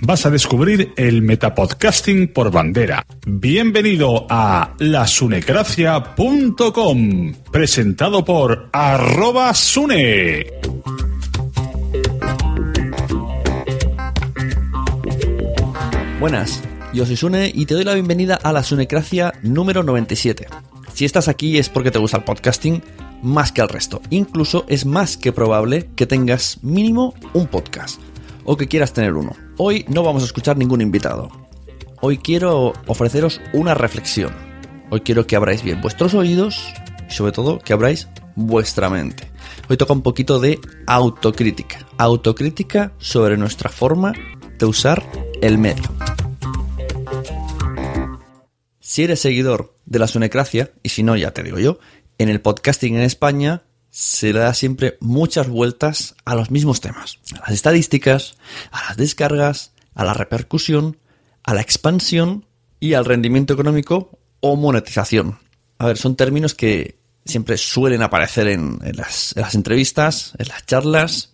Vas a descubrir el metapodcasting por bandera. Bienvenido a lasunecracia.com, presentado por arroba sune. Buenas, yo soy Sune y te doy la bienvenida a la Sunecracia número 97. Si estás aquí es porque te gusta el podcasting más que al resto. Incluso es más que probable que tengas mínimo un podcast o que quieras tener uno. Hoy no vamos a escuchar ningún invitado. Hoy quiero ofreceros una reflexión. Hoy quiero que abráis bien vuestros oídos y sobre todo que abráis vuestra mente. Hoy toca un poquito de autocrítica. Autocrítica sobre nuestra forma de usar el medio. Si eres seguidor de la Sunecracia, y si no, ya te digo yo, en el podcasting en España se le da siempre muchas vueltas a los mismos temas. A las estadísticas, a las descargas, a la repercusión, a la expansión y al rendimiento económico o monetización. A ver, son términos que siempre suelen aparecer en, las, en las entrevistas, en las charlas,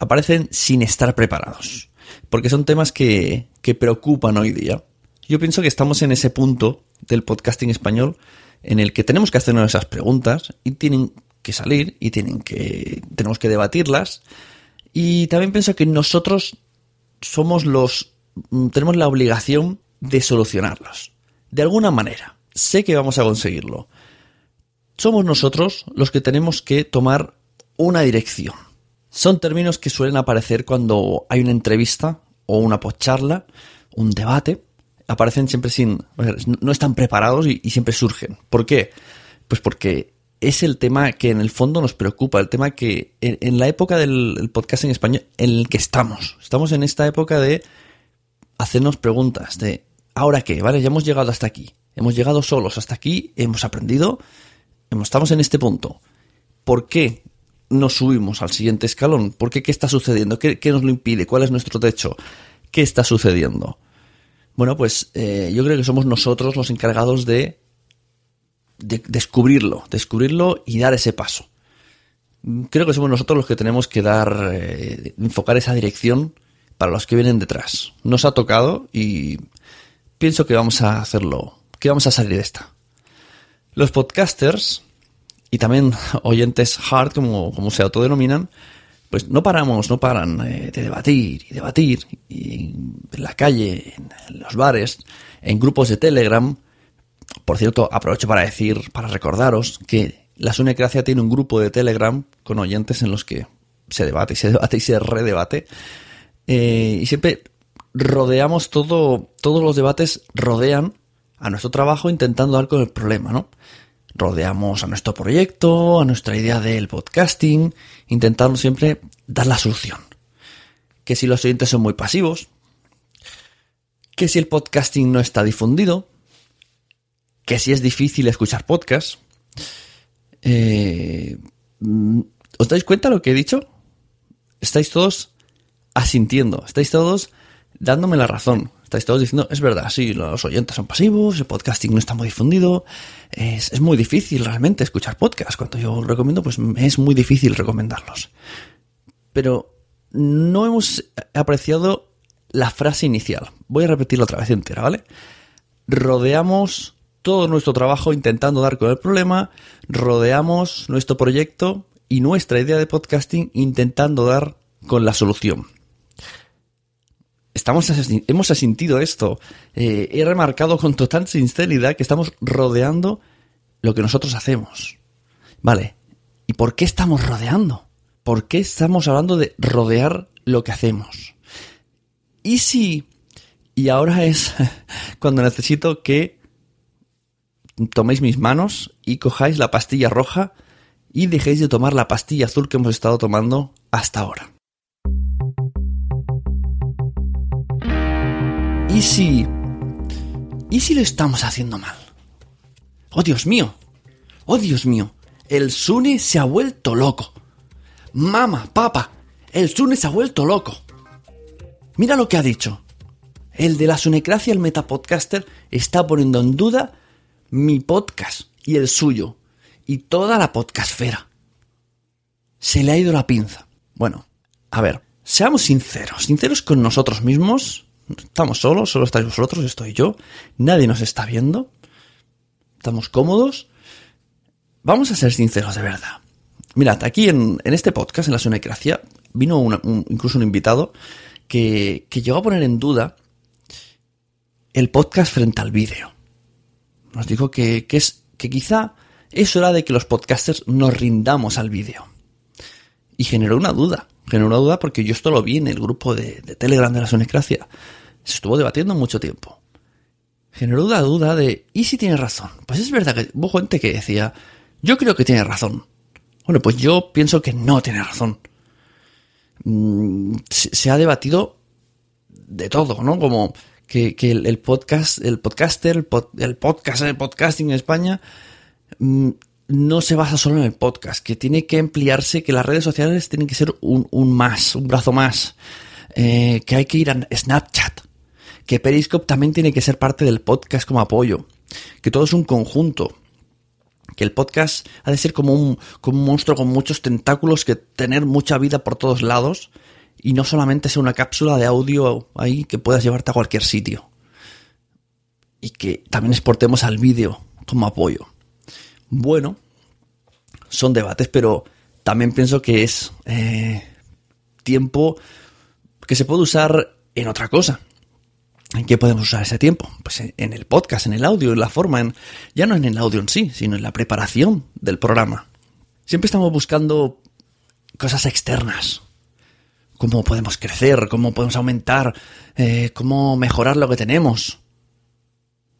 aparecen sin estar preparados, porque son temas que, que preocupan hoy día. Yo pienso que estamos en ese punto del podcasting español en el que tenemos que hacernos esas preguntas y tienen que salir y tienen que tenemos que debatirlas. Y también pienso que nosotros somos los tenemos la obligación de solucionarlos. De alguna manera sé que vamos a conseguirlo. Somos nosotros los que tenemos que tomar una dirección. Son términos que suelen aparecer cuando hay una entrevista o una postcharla un debate. Aparecen siempre sin no están preparados y, y siempre surgen. ¿por qué? pues porque es el tema que en el fondo nos preocupa, el tema que en, la época del, podcast en español en el que estamos, estamos en esta época de hacernos preguntas, de ¿ahora qué? ¿Vale? Ya hemos llegado hasta aquí, hemos llegado solos hasta aquí, hemos aprendido, estamos en este punto. ¿Por qué no subimos al siguiente escalón? ¿Por qué qué está sucediendo? ¿Qué, qué nos lo impide? ¿Cuál es nuestro techo? ¿Qué está sucediendo? Bueno, pues eh, yo creo que somos nosotros los encargados de descubrirlo, descubrirlo y dar ese paso. Creo que somos nosotros los que tenemos que dar, eh, enfocar esa dirección para los que vienen detrás. Nos ha tocado y pienso que vamos a hacerlo, que vamos a salir de esta. Los podcasters y también oyentes hard, como, como se autodenominan, pues no paramos, no paran eh, de debatir y debatir en la calle, en los bares, en grupos de Telegram. Por cierto, aprovecho para decir, para recordaros que la Sunecracia tiene un grupo de Telegram con oyentes en los que se debate y se debate y se redebate. Eh, y siempre rodeamos todo, todos los debates rodean a nuestro trabajo intentando dar con el problema, ¿no? rodeamos a nuestro proyecto, a nuestra idea del podcasting, intentando siempre dar la solución. Que si los oyentes son muy pasivos, que si el podcasting no está difundido, que si es difícil escuchar podcasts. Eh, ¿Os dais cuenta lo que he dicho? Estáis todos asintiendo, estáis todos dándome la razón. Estáis todos diciendo, es verdad, sí, los oyentes son pasivos, el podcasting no está muy difundido, es, muy difícil realmente escuchar podcasts. Cuando yo recomiendo, pues es muy difícil recomendarlos. Pero no hemos apreciado la frase inicial. Voy a repetirlo otra vez entera, ¿vale? Rodeamos todo nuestro trabajo intentando dar con el problema, rodeamos nuestro proyecto y nuestra idea de podcasting intentando dar con la solución estamos hemos asintido esto. Eh, he remarcado con total sinceridad que estamos rodeando lo que nosotros hacemos. Vale. ¿Y por qué estamos rodeando? ¿Por qué estamos hablando de rodear lo que hacemos? ¿Y si... Y ahora es cuando necesito que toméis mis manos y cojáis la pastilla roja y dejéis de tomar la pastilla azul que hemos estado tomando hasta ahora. ¿Y si... ¿Y si lo estamos haciendo mal? ¡Oh, Dios mío! ¡Oh, Dios mío! El Sune se ha vuelto loco. Mama, papa, el Sune se ha vuelto loco. Mira lo que ha dicho. El de la Sunecracia, el metapodcaster, está poniendo en duda mi podcast y el suyo. Y toda la podcastfera. Se le ha ido la pinza. Bueno, a ver, seamos sinceros, sinceros con nosotros mismos Estamos solos, solo estáis vosotros, estoy yo. Nadie nos está viendo. Estamos cómodos. Vamos a ser sinceros de verdad. Mirad, aquí en, este podcast, en la Sonecracia, vino incluso un invitado que, llegó a poner en duda el podcast frente al vídeo. Nos dijo que, es, que quizá es hora de que los podcasters nos rindamos al vídeo. Y generó una duda. Generó una duda porque yo esto lo vi en el grupo de, de Telegram de la Sonecracia se estuvo debatiendo mucho tiempo. Generó la duda de, ¿y si tiene razón? Pues es verdad que hubo gente que decía, yo creo que tiene razón. Bueno, pues yo pienso que no tiene razón. Mm, se ha debatido de todo, ¿no? Como que, el, podcast, el podcaster, el, podcast, el podcasting en España mm, no se basa solo en el podcast, que tiene que ampliarse, que las redes sociales tienen que ser un, más, un brazo más, eh, que hay que ir a Snapchat, que Periscope también tiene que ser parte del podcast como apoyo, que todo es un conjunto, que el podcast ha de ser como un, como un monstruo con muchos tentáculos, que tener mucha vida por todos lados y no solamente ser una cápsula de audio ahí que puedas llevarte a cualquier sitio. Y que también exportemos al vídeo como apoyo. Bueno, son debates, pero también pienso que es eh, tiempo que se puede usar en otra cosa. ¿En qué podemos usar ese tiempo? Pues en el podcast, en el audio, en la forma, en, ya no en el audio en sí, sino en la preparación del programa. Siempre estamos buscando cosas externas. Cómo podemos crecer, cómo podemos aumentar, eh, cómo mejorar lo que tenemos.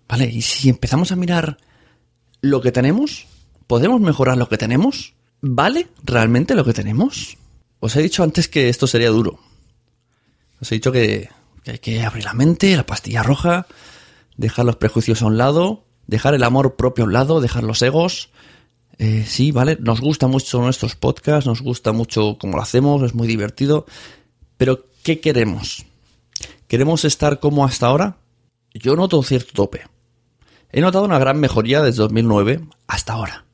¿Vale? Y si empezamos a mirar lo que tenemos, ¿podemos mejorar lo que tenemos? ¿Vale realmente lo que tenemos? Os he dicho antes que esto sería duro. Os he dicho que que hay que abrir la mente, la pastilla roja, dejar los prejuicios a un lado, dejar el amor propio a un lado, dejar los egos. Eh, sí, ¿vale? Nos gusta mucho nuestros podcasts, nos gusta mucho cómo lo hacemos, es muy divertido. Pero, ¿qué queremos? ¿Queremos estar como hasta ahora? Yo noto un cierto tope. He notado una gran mejoría desde 2009 hasta ahora.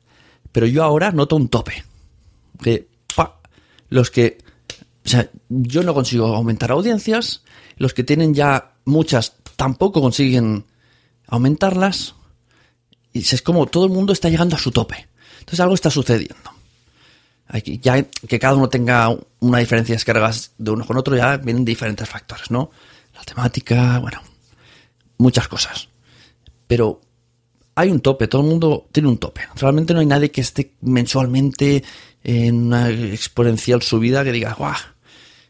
Pero yo ahora noto un tope. Que, pa, los que, o sea, yo no consigo aumentar audiencias, los que tienen ya muchas tampoco consiguen aumentarlas. Y es como todo el mundo está llegando a su tope. Entonces algo está sucediendo. Aquí, ya que cada uno tenga una diferencia de descargas de uno con otro, ya vienen diferentes factores, ¿no? La temática, bueno, muchas cosas. Pero hay un tope, todo el mundo tiene un tope. Realmente no hay nadie que esté mensualmente en una exponencial subida que diga, guau,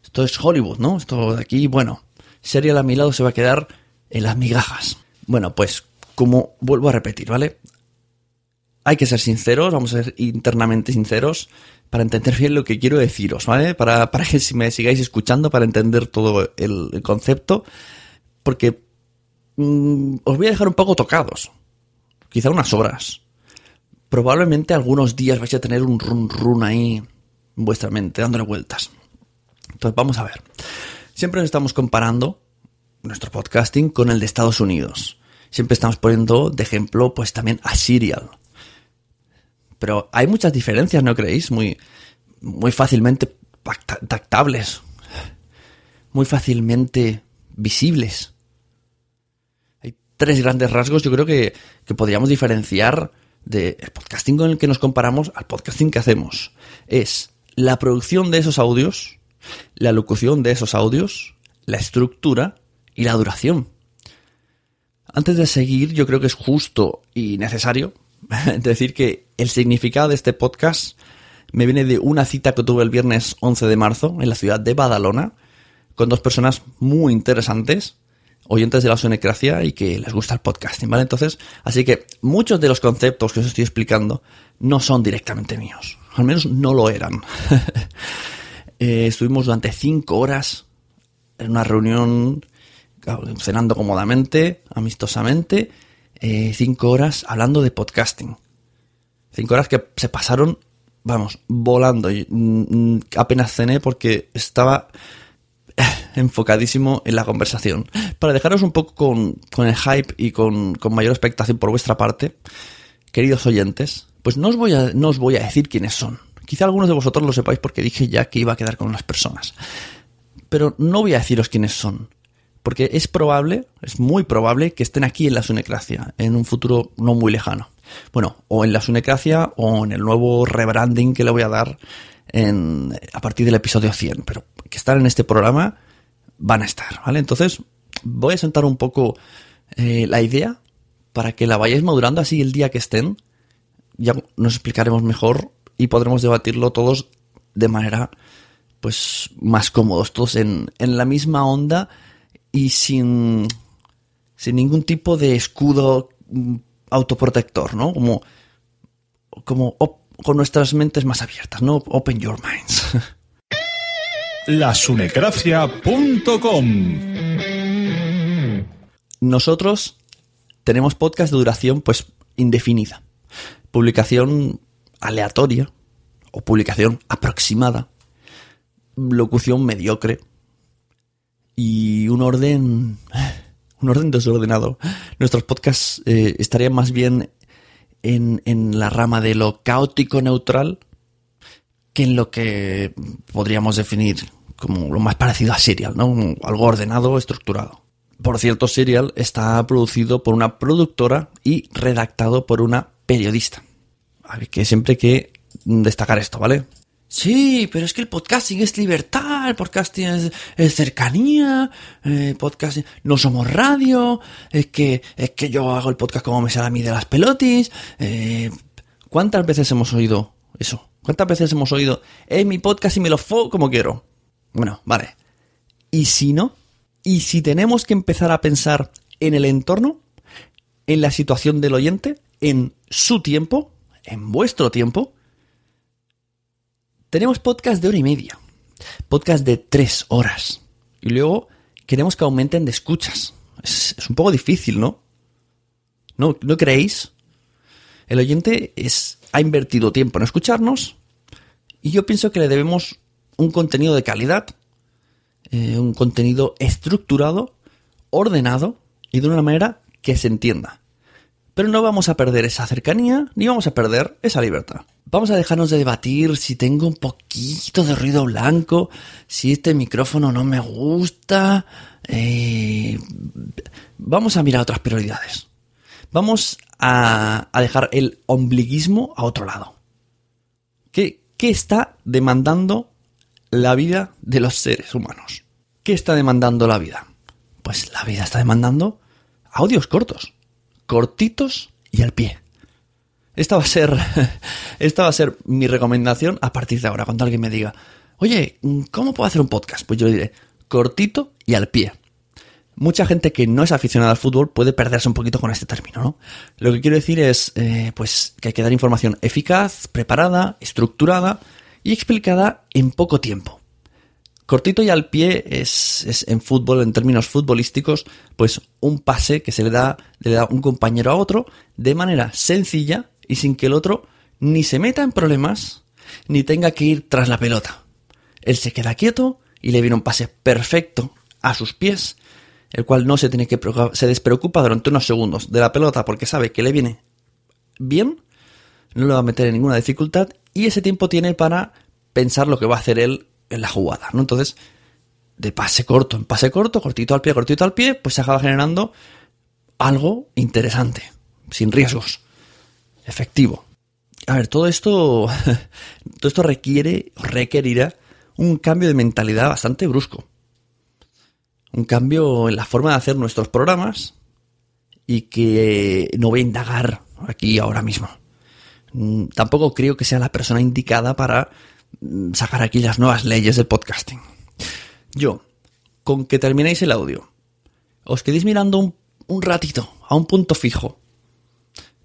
esto es Hollywood, ¿no? Esto de aquí, bueno, Serial a mi lado se va a quedar en las migajas. Bueno, pues como vuelvo a repetir, ¿vale? Hay que ser sinceros, vamos a ser internamente sinceros para entender bien lo que quiero deciros, ¿vale? Para, para que si me sigáis escuchando, para entender todo el, concepto, porque mm, os voy a dejar un poco tocados, quizá unas horas. Probablemente algunos días vais a tener un run run ahí en vuestra mente, dándole vueltas. Entonces vamos a ver. Siempre nos estamos comparando nuestro podcasting con el de Estados Unidos. Siempre estamos poniendo de ejemplo pues también a Serial. Pero hay muchas diferencias, ¿no creéis? Muy, muy fácilmente tactables. Muy fácilmente visibles. Hay tres grandes rasgos, yo creo que, que podríamos diferenciar del podcasting con el que nos comparamos al podcasting que hacemos. Es la producción de esos audios, la locución de esos audios, la estructura y la duración. Antes de seguir, yo creo que es justo y necesario decir que el significado de este podcast me viene de una cita que tuve el viernes 11 de marzo en la ciudad de Badalona con dos personas muy interesantes, oyentes de la sonecracia y que les gusta el podcasting, ¿vale? Entonces, así que muchos de los conceptos que os estoy explicando no son directamente míos, al menos no lo eran. eh, estuvimos durante cinco horas en una reunión cenando cómodamente, amistosamente, eh, cinco horas hablando de podcasting. Cinco horas que se pasaron, vamos, volando. Y, mm, apenas cené porque estaba eh, enfocadísimo en la conversación. Para dejaros un poco con, con el hype y con, con, mayor expectación por vuestra parte, queridos oyentes, pues no os, voy a, no os voy a decir quiénes son. Quizá algunos de vosotros lo sepáis porque dije ya que iba a quedar con unas personas. Pero no voy a deciros quiénes son. Porque es probable, es muy probable que estén aquí en la Sunecracia, en un futuro no muy lejano. Bueno, o en la Sunecracia o en el nuevo rebranding que le voy a dar en, a partir del episodio 100. Pero que están en este programa van a estar, ¿vale? Entonces voy a sentar un poco eh, la idea para que la vayáis madurando así el día que estén. Ya nos explicaremos mejor y podremos debatirlo todos de manera pues más cómodos, todos en, en la misma onda y sin, sin ningún tipo de escudo mm, autoprotector, ¿no? Como, como con nuestras mentes más abiertas, ¿no? Open your minds. Lasunecracia.com Nosotros tenemos podcast de duración pues indefinida. Publicación aleatoria o publicación aproximada. Locución mediocre y un orden, un orden desordenado. Nuestros podcasts eh, estarían más bien en, en la rama de lo caótico neutral que en lo que podríamos definir como lo más parecido a Serial, ¿no? algo ordenado, estructurado. Por cierto, Serial está producido por una productora y redactado por una periodista. Que siempre hay que destacar esto, ¿vale? Sí, pero es que el podcasting es libertad, el podcasting es, cercanía, eh, podcasting, no somos radio, es que, es que yo hago el podcast como me sale a mí de las pelotis. Eh, ¿Cuántas veces hemos oído eso? ¿Cuántas veces hemos oído, es mi podcast y me lo fo como quiero? Bueno, vale. ¿Y si no? ¿Y si tenemos que empezar a pensar en el entorno, en la situación del oyente, en su tiempo, en vuestro tiempo? Tenemos podcast de hora y media, podcast de tres horas. Y luego queremos que aumenten de escuchas. Es, un poco difícil, ¿no? ¿No, ¿No creéis? El oyente es, ha invertido tiempo en escucharnos y yo pienso que le debemos un contenido de calidad, eh, un contenido estructurado, ordenado y de una manera que se entienda. Pero no vamos a perder esa cercanía ni vamos a perder esa libertad. Vamos a dejarnos de debatir si tengo un poquito de ruido blanco, si este micrófono no me gusta. Eh, vamos a mirar otras prioridades. Vamos a, dejar el ombliguismo a otro lado. ¿Qué, ¿Qué está demandando la vida de los seres humanos? ¿Qué está demandando la vida? Pues la vida está demandando audios cortos, cortitos y al pie. Esta va a ser, esta va a ser mi recomendación a partir de ahora. Cuando alguien me diga, oye, ¿cómo puedo hacer un podcast? Pues yo diré, cortito y al pie. Mucha gente que no es aficionada al fútbol puede perderse un poquito con este término, ¿no? Lo que quiero decir es, eh, pues, que hay que dar información eficaz, preparada, estructurada y explicada en poco tiempo. Cortito y al pie es, es, en fútbol, en términos futbolísticos, pues un pase que se le da, le da un compañero a otro de manera sencilla y sin que el otro ni se meta en problemas ni tenga que ir tras la pelota. Él se queda quieto y le viene un pase perfecto a sus pies, el cual no se tiene que se despreocupa durante unos segundos de la pelota porque sabe que le viene bien, no le va a meter en ninguna dificultad y ese tiempo tiene para pensar lo que va a hacer él en la jugada, ¿no? Entonces, de pase corto en pase corto, cortito al pie, cortito al pie, pues se acaba generando algo interesante, sin riesgos efectivo. A ver, todo esto, todo esto requiere, requerirá un cambio de mentalidad bastante brusco. Un cambio en la forma de hacer nuestros programas y que no voy a indagar aquí ahora mismo. Mm, tampoco creo que sea la persona indicada para mm, sacar aquí las nuevas leyes del podcasting. Yo, con que terminéis el audio, os quedéis mirando un, un ratito, a un punto fijo,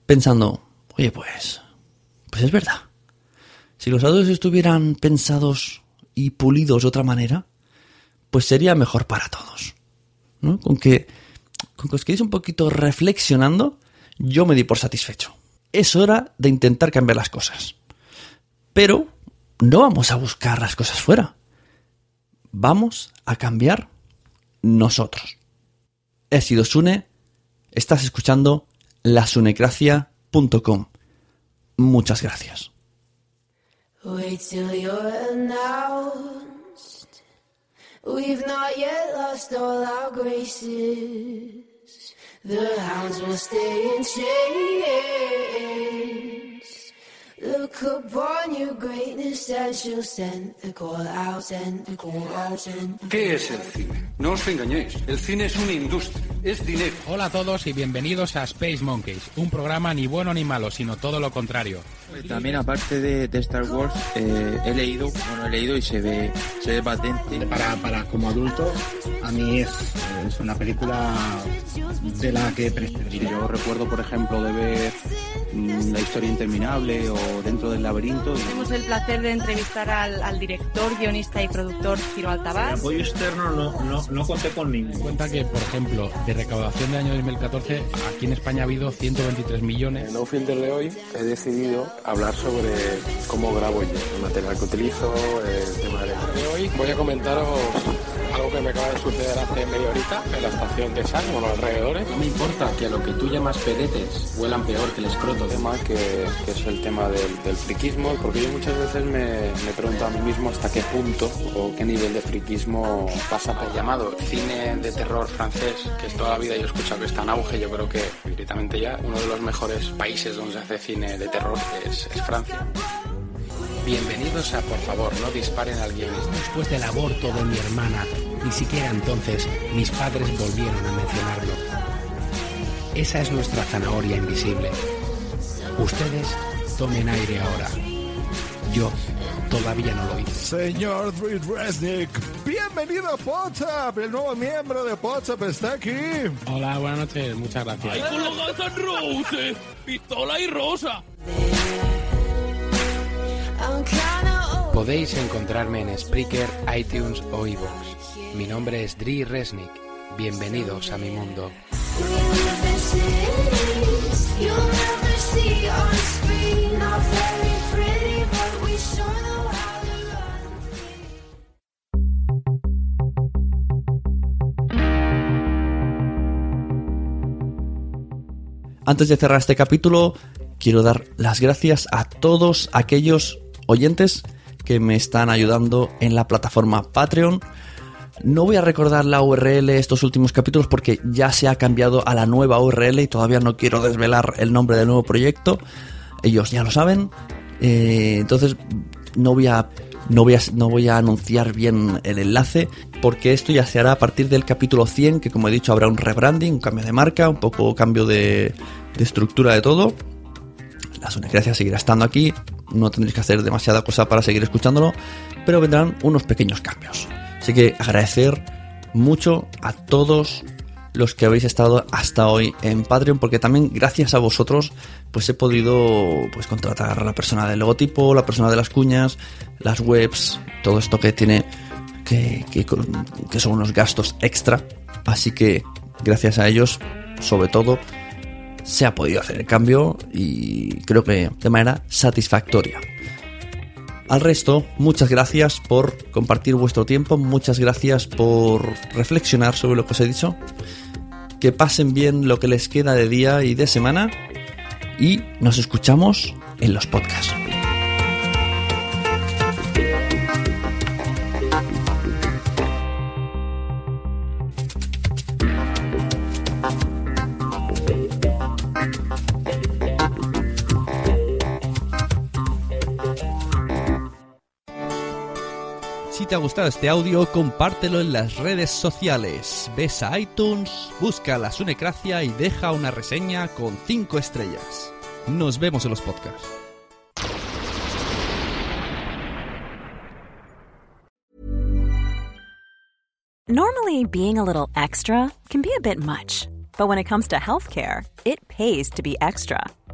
pensando, Oye, pues, pues es verdad. Si los audios estuvieran pensados y pulidos de otra manera, pues sería mejor para todos. ¿no? Con que, con que os quedéis un poquito reflexionando, yo me di por satisfecho. Es hora de intentar cambiar las cosas. Pero no vamos a buscar las cosas fuera. Vamos a cambiar nosotros. He sido Sune, estás escuchando La Sunecracia Muchas gracias. Wait till you're announced. We've not yet lost all our graces. The hounds will stay in chains. Look upon your greatness and she'll send the call out, send the call out, send ¿Qué es el cine? No os engañéis, el cine es una industria, es dinero. Hola a todos y bienvenidos a Space Monkeys, un programa ni bueno ni malo, sino todo lo contrario. También aparte de, Star Wars, eh, he leído, bueno, he leído y se ve, se ve patente. Para, para como adulto, a mí es, es una película de la que preferiría. Yo recuerdo, por ejemplo, de ver mm, La historia interminable o dentro del laberinto. Tenemos el placer de entrevistar al, director, guionista y productor Ciro Altabar. El apoyo externo no, no, no conté con ningún. Cuenta que, por ejemplo, de recaudación del año 2014, aquí en España ha habido 123 millones. En No Filter de hoy he decidido hablar sobre cómo grabo yo, el material que utilizo, el tema de... de hoy voy a comentaros algo que me acaba de suceder hace media horita en la estación de San, o los alrededores. No me importa que a lo que tú llamas pedetes huelan peor que el escroto. tema que, que es el tema del, del, friquismo, porque yo muchas veces me, me pregunto a mí mismo hasta qué punto o qué nivel de friquismo pasa por... llamado cine de terror francés, que es toda la vida yo he escuchado que está en auge, yo creo que directamente ya uno de los mejores países donde se hace cine de terror es, es Francia. Bienvenidos a Por favor, no disparen al guionista. Después del aborto de mi hermana, ni siquiera entonces mis padres volvieron a mencionarlo. Esa es nuestra zanahoria invisible. Ustedes tomen aire ahora. Yo todavía no lo hice. Señor Dread Resnick, bienvenido a WhatsApp. El nuevo miembro de WhatsApp está aquí. Hola, buenas noches. Muchas gracias. ¡Ay, con los Guns Roses! ¡Pistola y rosa! Podéis encontrarme en Spreaker, iTunes o iVoox. Mi nombre es Dri Resnick. Bienvenidos a mi mundo. Antes de cerrar este capítulo, quiero dar las gracias a todos aquellos oyentes que me están ayudando en la plataforma Patreon. No voy a recordar la URL estos últimos capítulos porque ya se ha cambiado a la nueva URL y todavía no quiero desvelar el nombre del nuevo proyecto. Ellos ya lo saben. Eh, entonces no voy a no voy, a, no voy a anunciar bien el enlace porque esto ya se hará a partir del capítulo 100 que como he dicho habrá un rebranding, un cambio de marca, un poco cambio de, estructura de todo. La Sonecracia seguirá estando aquí, no tendréis que hacer demasiada cosa para seguir escuchándolo, pero vendrán unos pequeños cambios. Así que agradecer mucho a todos los que habéis estado hasta hoy en Patreon, porque también gracias a vosotros, pues he podido pues contratar a la persona del logotipo, la persona de las cuñas, las webs, todo esto que tiene que, que, que son unos gastos extra. Así que gracias a ellos, sobre todo, se ha podido hacer el cambio y creo que de manera satisfactoria. Al resto, muchas gracias por compartir vuestro tiempo, muchas gracias por reflexionar sobre lo que os he dicho. Que pasen bien lo que les queda de día y de semana y nos escuchamos en los podcasts. Gustado este audio, compártelo en las redes sociales. Ves a iTunes, busca la Sunecracia y deja una reseña con 5 estrellas. Nos vemos en los podcasts. Normally, being a little extra can be a bit much, but when it comes to healthcare, it pays to be extra.